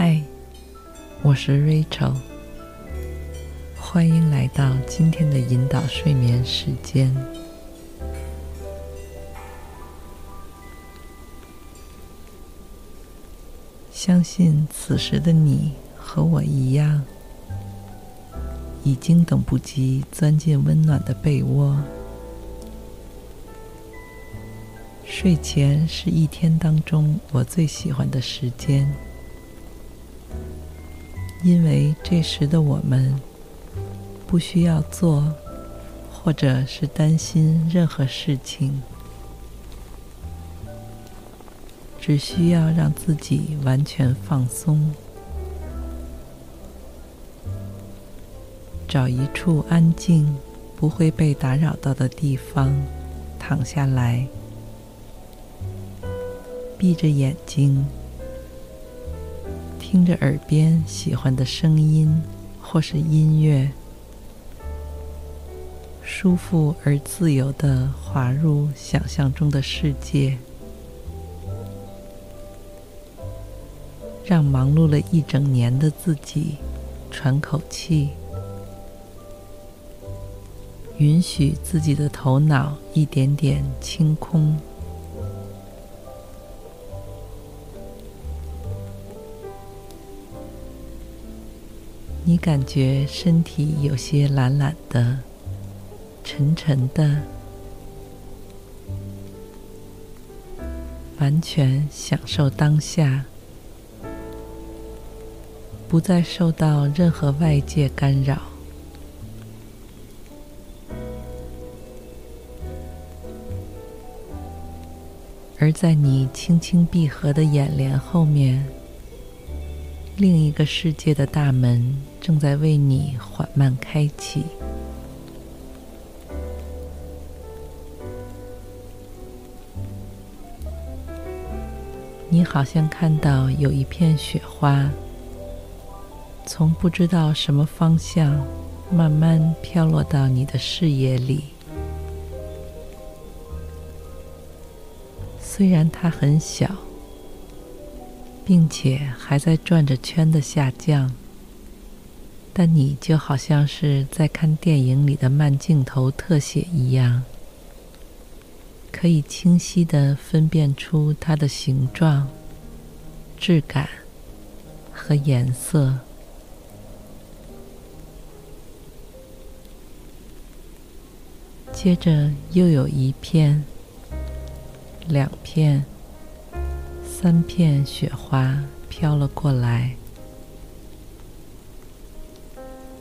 嗨，我是 Rachel，欢迎来到今天的引导睡眠时间。相信此时的你和我一样，已经等不及钻进温暖的被窝。睡前是一天当中我最喜欢的时间。因为这时的我们不需要做，或者是担心任何事情，只需要让自己完全放松，找一处安静、不会被打扰到的地方躺下来，闭着眼睛。听着耳边喜欢的声音或是音乐，舒服而自由地滑入想象中的世界，让忙碌了一整年的自己喘口气，允许自己的头脑一点点清空。感觉身体有些懒懒的、沉沉的，完全享受当下，不再受到任何外界干扰。而在你轻轻闭合的眼帘后面，另一个世界的大门正在为你缓慢开启。你好像看到有一片雪花，从不知道什么方向慢慢飘落到你的视野里。虽然它很小。并且还在转着圈的下降，但你就好像是在看电影里的慢镜头特写一样，可以清晰的分辨出它的形状、质感和颜色。接着又有一片、两片。三片雪花飘了过来，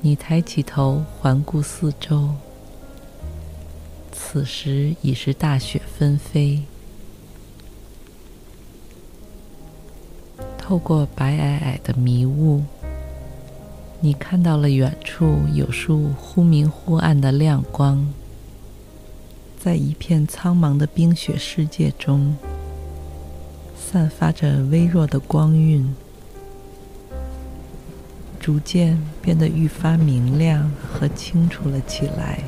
你抬起头环顾四周，此时已是大雪纷飞。透过白皑皑的迷雾，你看到了远处有束忽明忽暗的亮光，在一片苍茫的冰雪世界中。散发着微弱的光晕，逐渐变得愈发明亮和清楚了起来。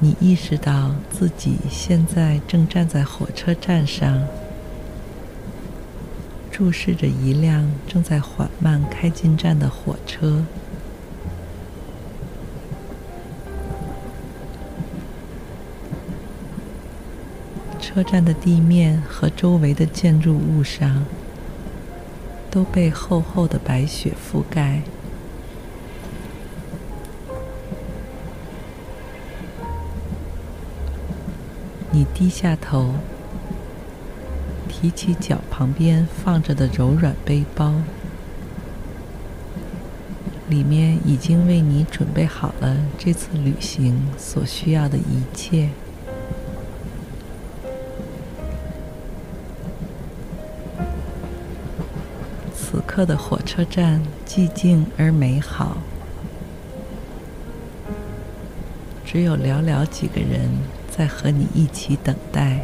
你意识到自己现在正站在火车站上，注视着一辆正在缓慢开进站的火车。车站的地面和周围的建筑物上都被厚厚的白雪覆盖。你低下头，提起脚旁边放着的柔软背包，里面已经为你准备好了这次旅行所需要的一切。客的火车站寂静而美好，只有寥寥几个人在和你一起等待。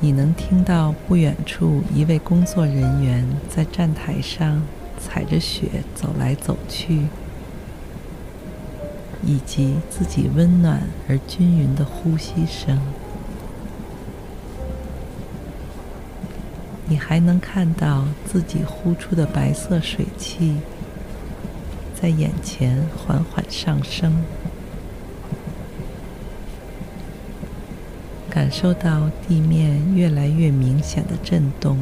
你能听到不远处一位工作人员在站台上踩着雪走来走去，以及自己温暖而均匀的呼吸声。你还能看到自己呼出的白色水汽在眼前缓缓上升。感受到地面越来越明显的震动，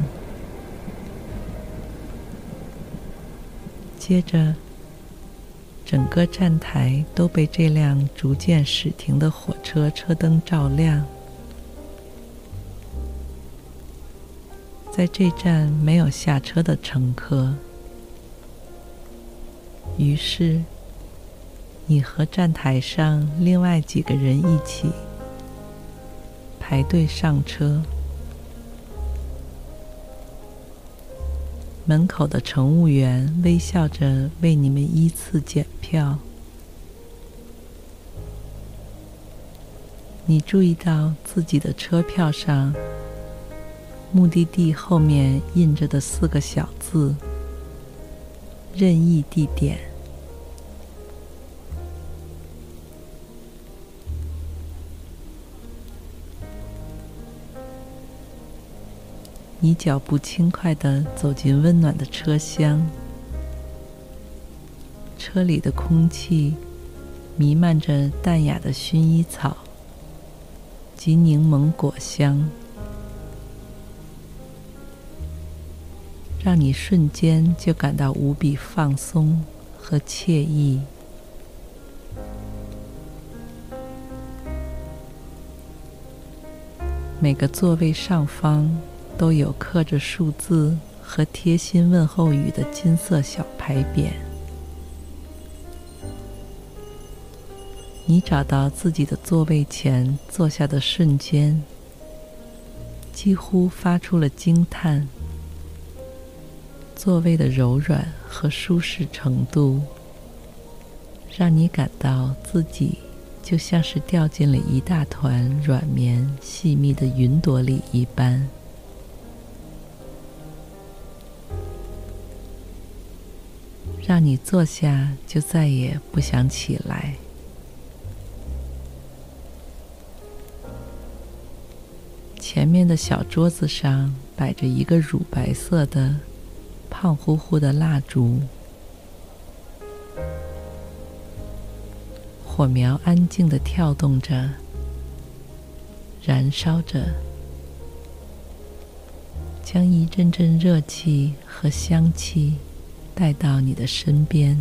接着，整个站台都被这辆逐渐驶停的火车车灯照亮。在这站没有下车的乘客，于是，你和站台上另外几个人一起。排队上车，门口的乘务员微笑着为你们依次检票。你注意到自己的车票上，目的地后面印着的四个小字：任意地点。你脚步轻快地走进温暖的车厢，车里的空气弥漫着淡雅的薰衣草及柠檬果香，让你瞬间就感到无比放松和惬意。每个座位上方，都有刻着数字和贴心问候语的金色小牌匾。你找到自己的座位前坐下的瞬间，几乎发出了惊叹。座位的柔软和舒适程度，让你感到自己就像是掉进了一大团软绵细密的云朵里一般。让你坐下就再也不想起来。前面的小桌子上摆着一个乳白色的、胖乎乎的蜡烛，火苗安静的跳动着，燃烧着，将一阵阵热气和香气。带到你的身边，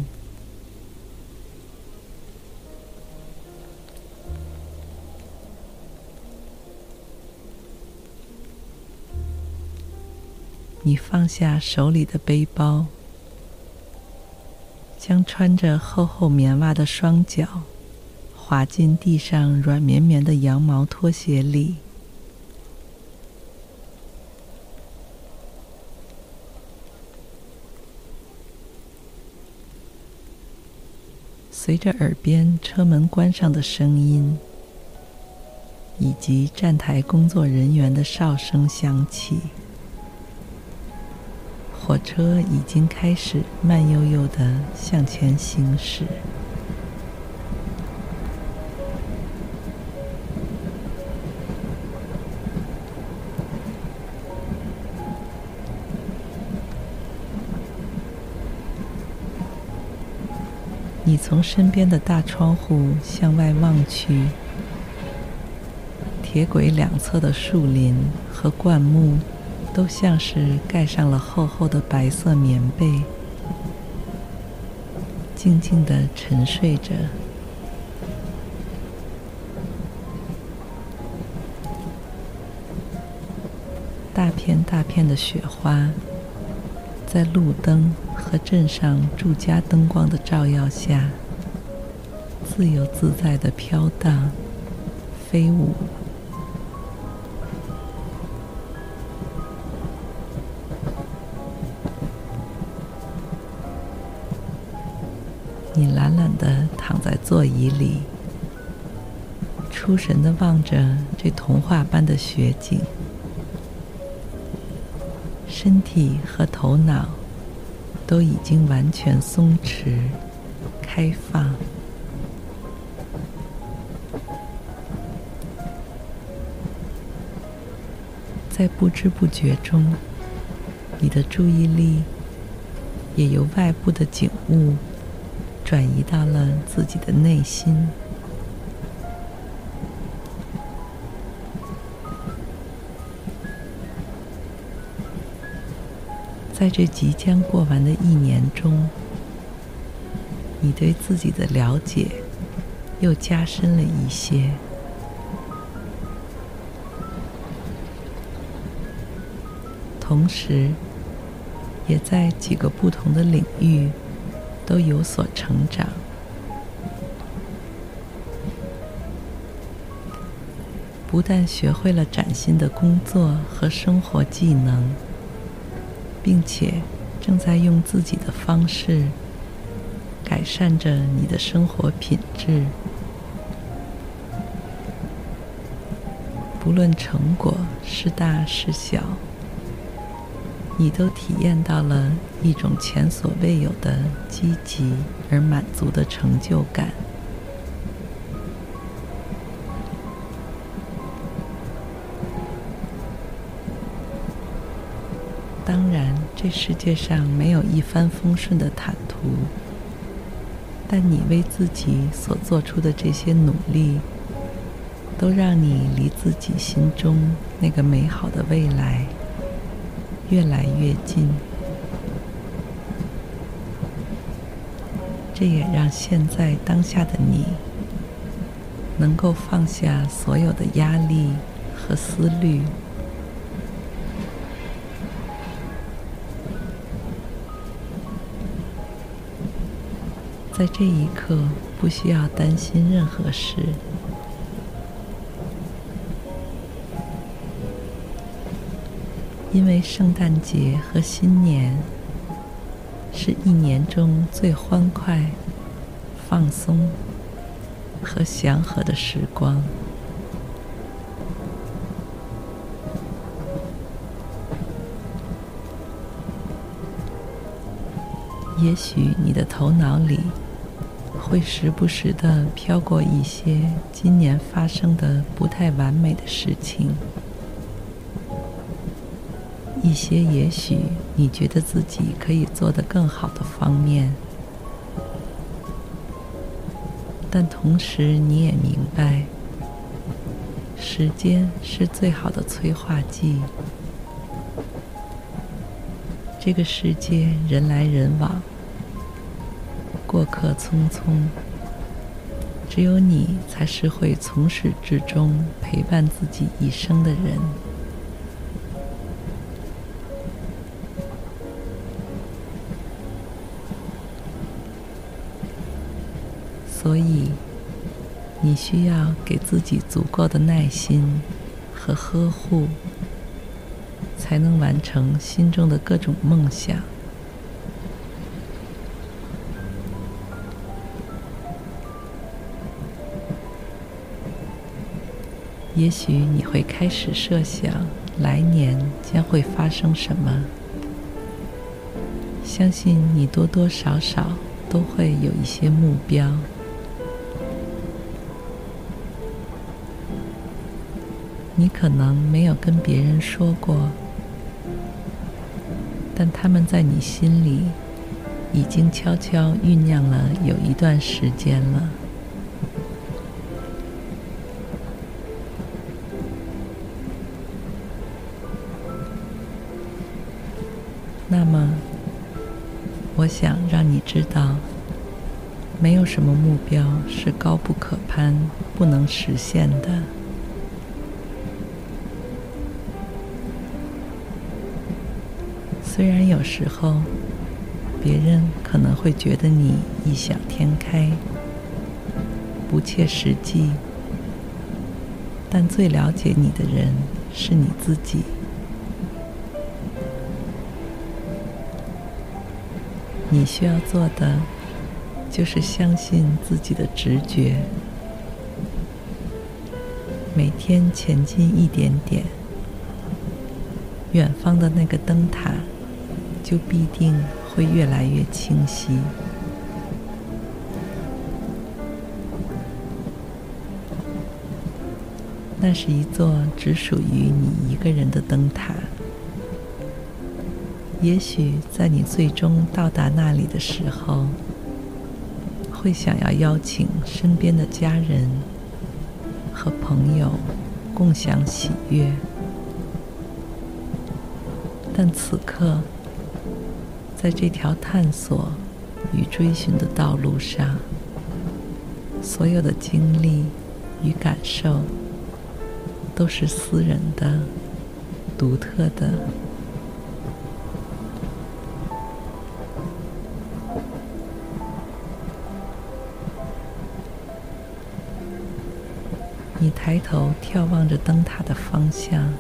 你放下手里的背包，将穿着厚厚棉袜的双脚滑进地上软绵绵的羊毛拖鞋里。随着耳边车门关上的声音，以及站台工作人员的哨声响起，火车已经开始慢悠悠的向前行驶。你从身边的大窗户向外望去，铁轨两侧的树林和灌木都像是盖上了厚厚的白色棉被，静静地沉睡着。大片大片的雪花，在路灯和镇上住家灯光的照耀下，自由自在的飘荡、飞舞。座椅里，出神的望着这童话般的雪景，身体和头脑都已经完全松弛、开放。在不知不觉中，你的注意力也由外部的景物转移到了自己的内心。在这即将过完的一年中，你对自己的了解又加深了一些。同时，也在几个不同的领域都有所成长。不但学会了崭新的工作和生活技能，并且正在用自己的方式改善着你的生活品质。不论成果是大是小。你都体验到了一种前所未有的积极而满足的成就感。当然，这世界上没有一帆风顺的坦途，但你为自己所做出的这些努力，都让你离自己心中那个美好的未来越来越近，这也让现在当下的你能够放下所有的压力和思虑，在这一刻不需要担心任何事。因为圣诞节和新年是一年中最欢快、放松和祥和的时光。也许你的头脑里会时不时的飘过一些今年发生的不太完美的事情。一些也许你觉得自己可以做得更好的方面，但同时你也明白，时间是最好的催化剂。这个世界人来人往，过客匆匆，只有你才是会从始至终陪伴自己一生的人。所以，你需要给自己足够的耐心和呵护，才能完成心中的各种梦想。也许你会开始设想来年将会发生什么，相信你多多少少都会有一些目标。你可能没有跟别人说过，但他们在你心里已经悄悄酝酿了有一段时间了。那么，我想让你知道，没有什么目标是高不可攀、不能实现的。虽然有时候别人可能会觉得你异想天开、不切实际，但最了解你的人是你自己。你需要做的就是相信自己的直觉，每天前进一点点，远方的那个灯塔就必定会越来越清晰。那是一座只属于你一个人的灯塔。也许在你最终到达那里的时候，会想要邀请身边的家人和朋友共享喜悦，但此刻，在这条探索与追寻的道路上，所有的经历与感受都是私人的、独特的。你抬头眺望着灯塔的方向，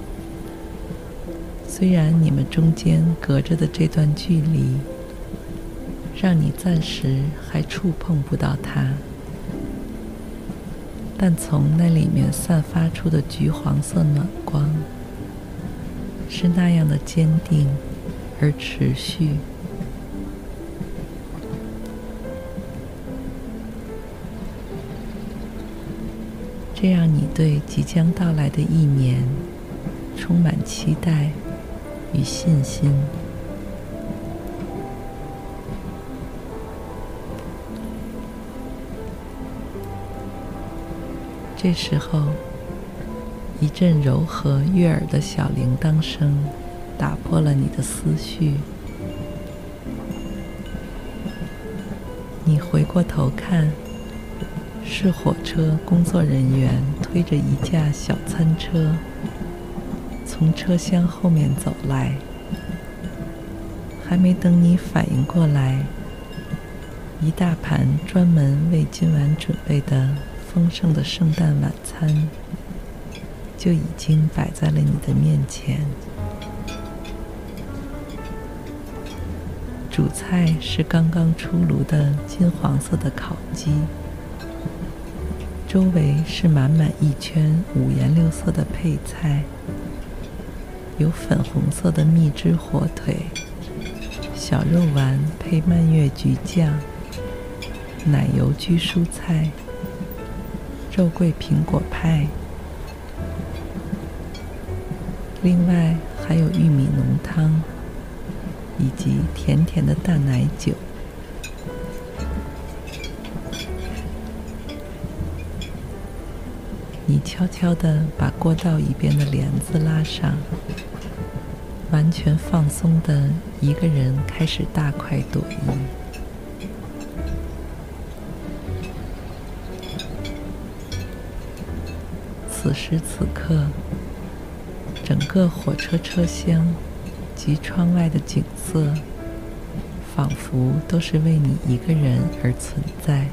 虽然你们中间隔着的这段距离，让你暂时还触碰不到它，但从那里面散发出的橘黄色暖光，是那样的坚定而持续。这让，你对即将到来的一年充满期待与信心。这时候，一阵柔和悦耳的小铃铛声打破了你的思绪。你回过头看。是火车工作人员推着一架小餐车，从车厢后面走来。还没等你反应过来，一大盘专门为今晚准备的丰盛的圣诞晚餐，就已经摆在了你的面前。主菜是刚刚出炉的金黄色的烤鸡。周围是满满一圈五颜六色的配菜，有粉红色的蜜汁火腿、小肉丸配蔓越橘酱、奶油焗蔬菜、肉桂苹果派，另外还有玉米浓汤以及甜甜的淡奶酒。你悄悄地把过道一边的帘子拉上，完全放松的一个人开始大快朵颐。此时此刻，整个火车车厢及窗外的景色，仿佛都是为你一个人而存在。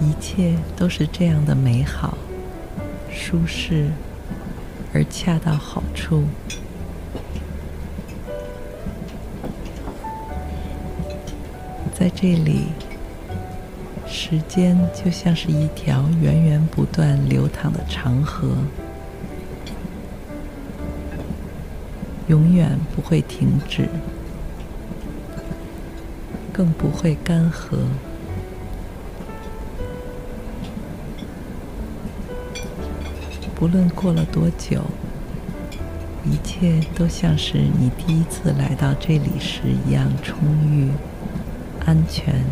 一切都是这样的美好、舒适而恰到好处。在这里，时间就像是一条源源不断流淌的长河，永远不会停止，更不会干涸。无论过了多久，一切都像是你第一次来到这里时一样充裕、安全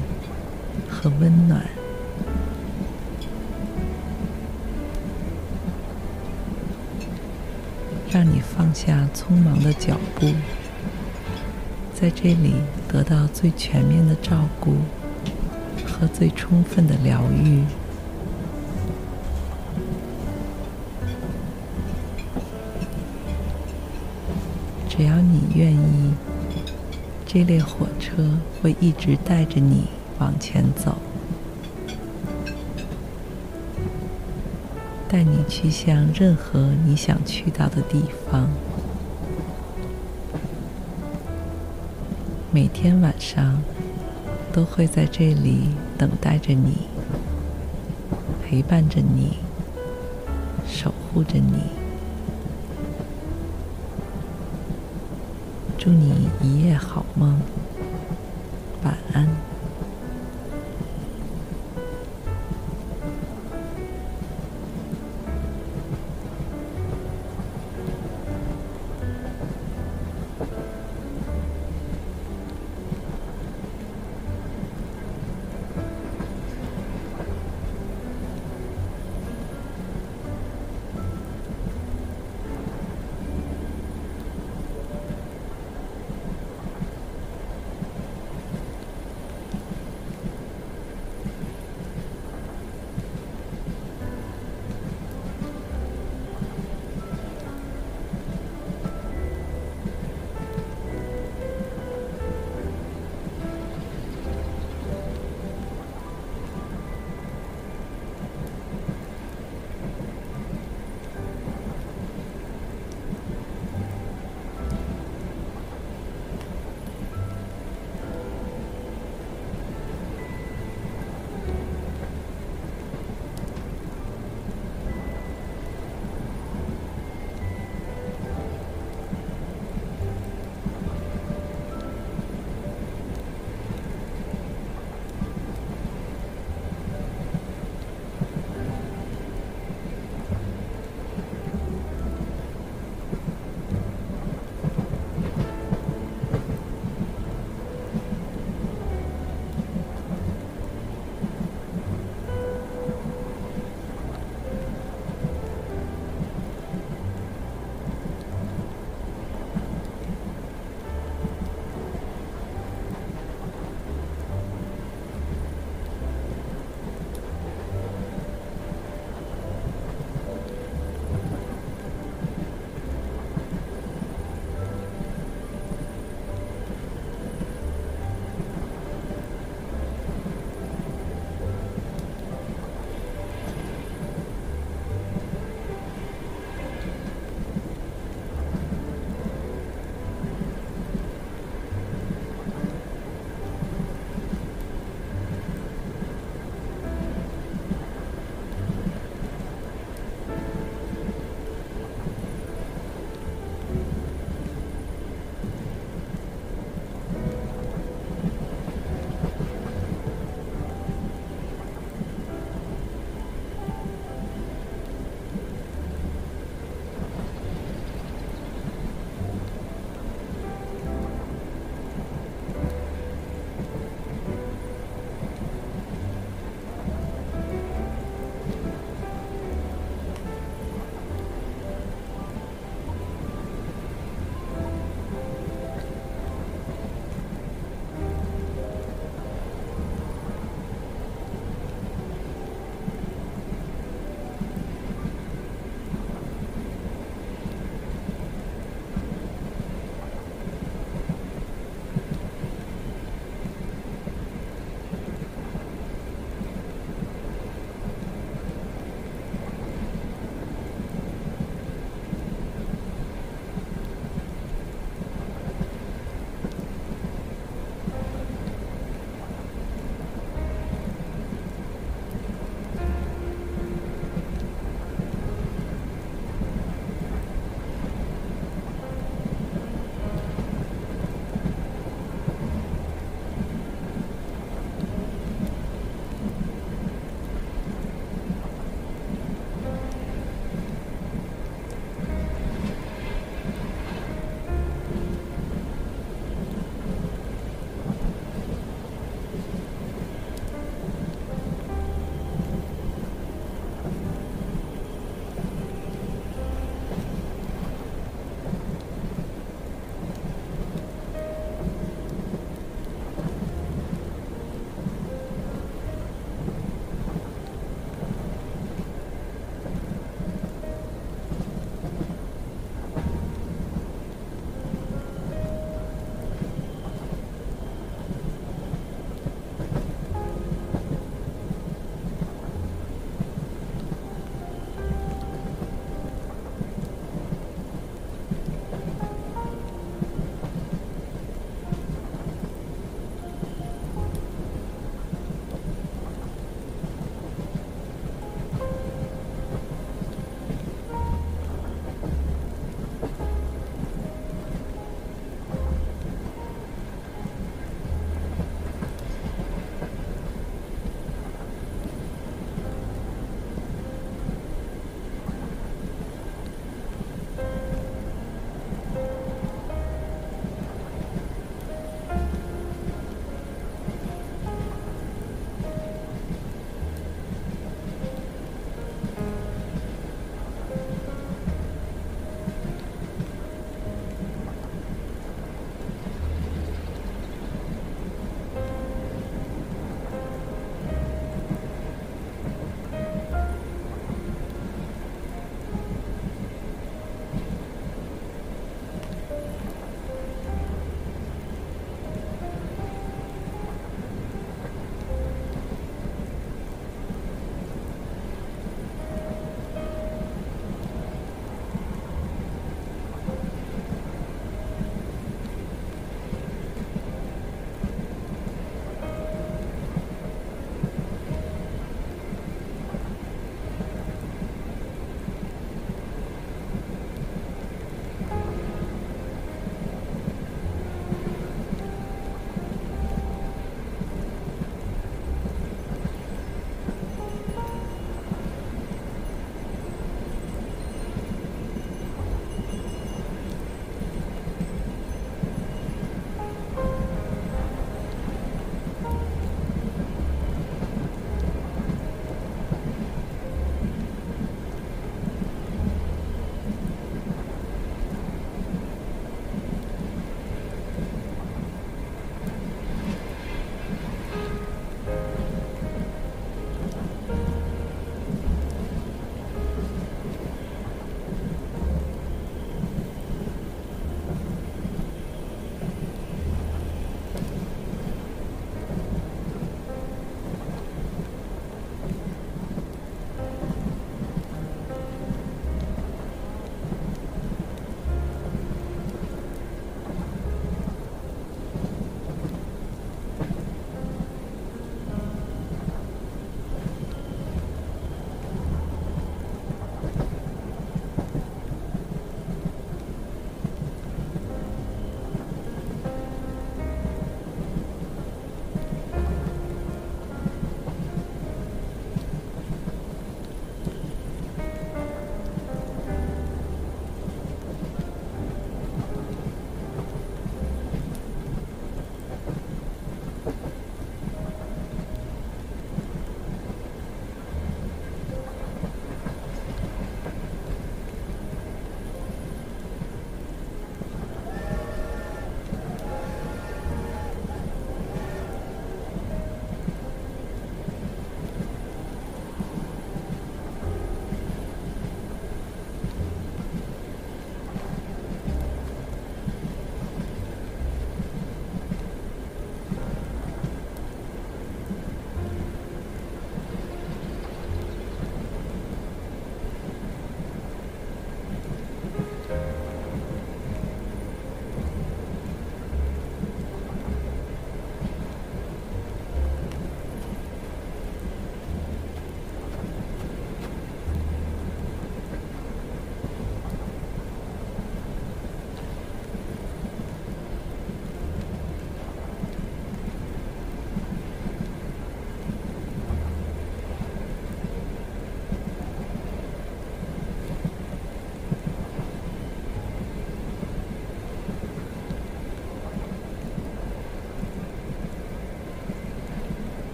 和温暖，让你放下匆忙的脚步，在这里得到最全面的照顾和最充分的疗愈。这列火车会一直带着你往前走，带你去向任何你想去到的地方。每天晚上都会在这里等待着你，陪伴着你，守护着你。一夜好梦，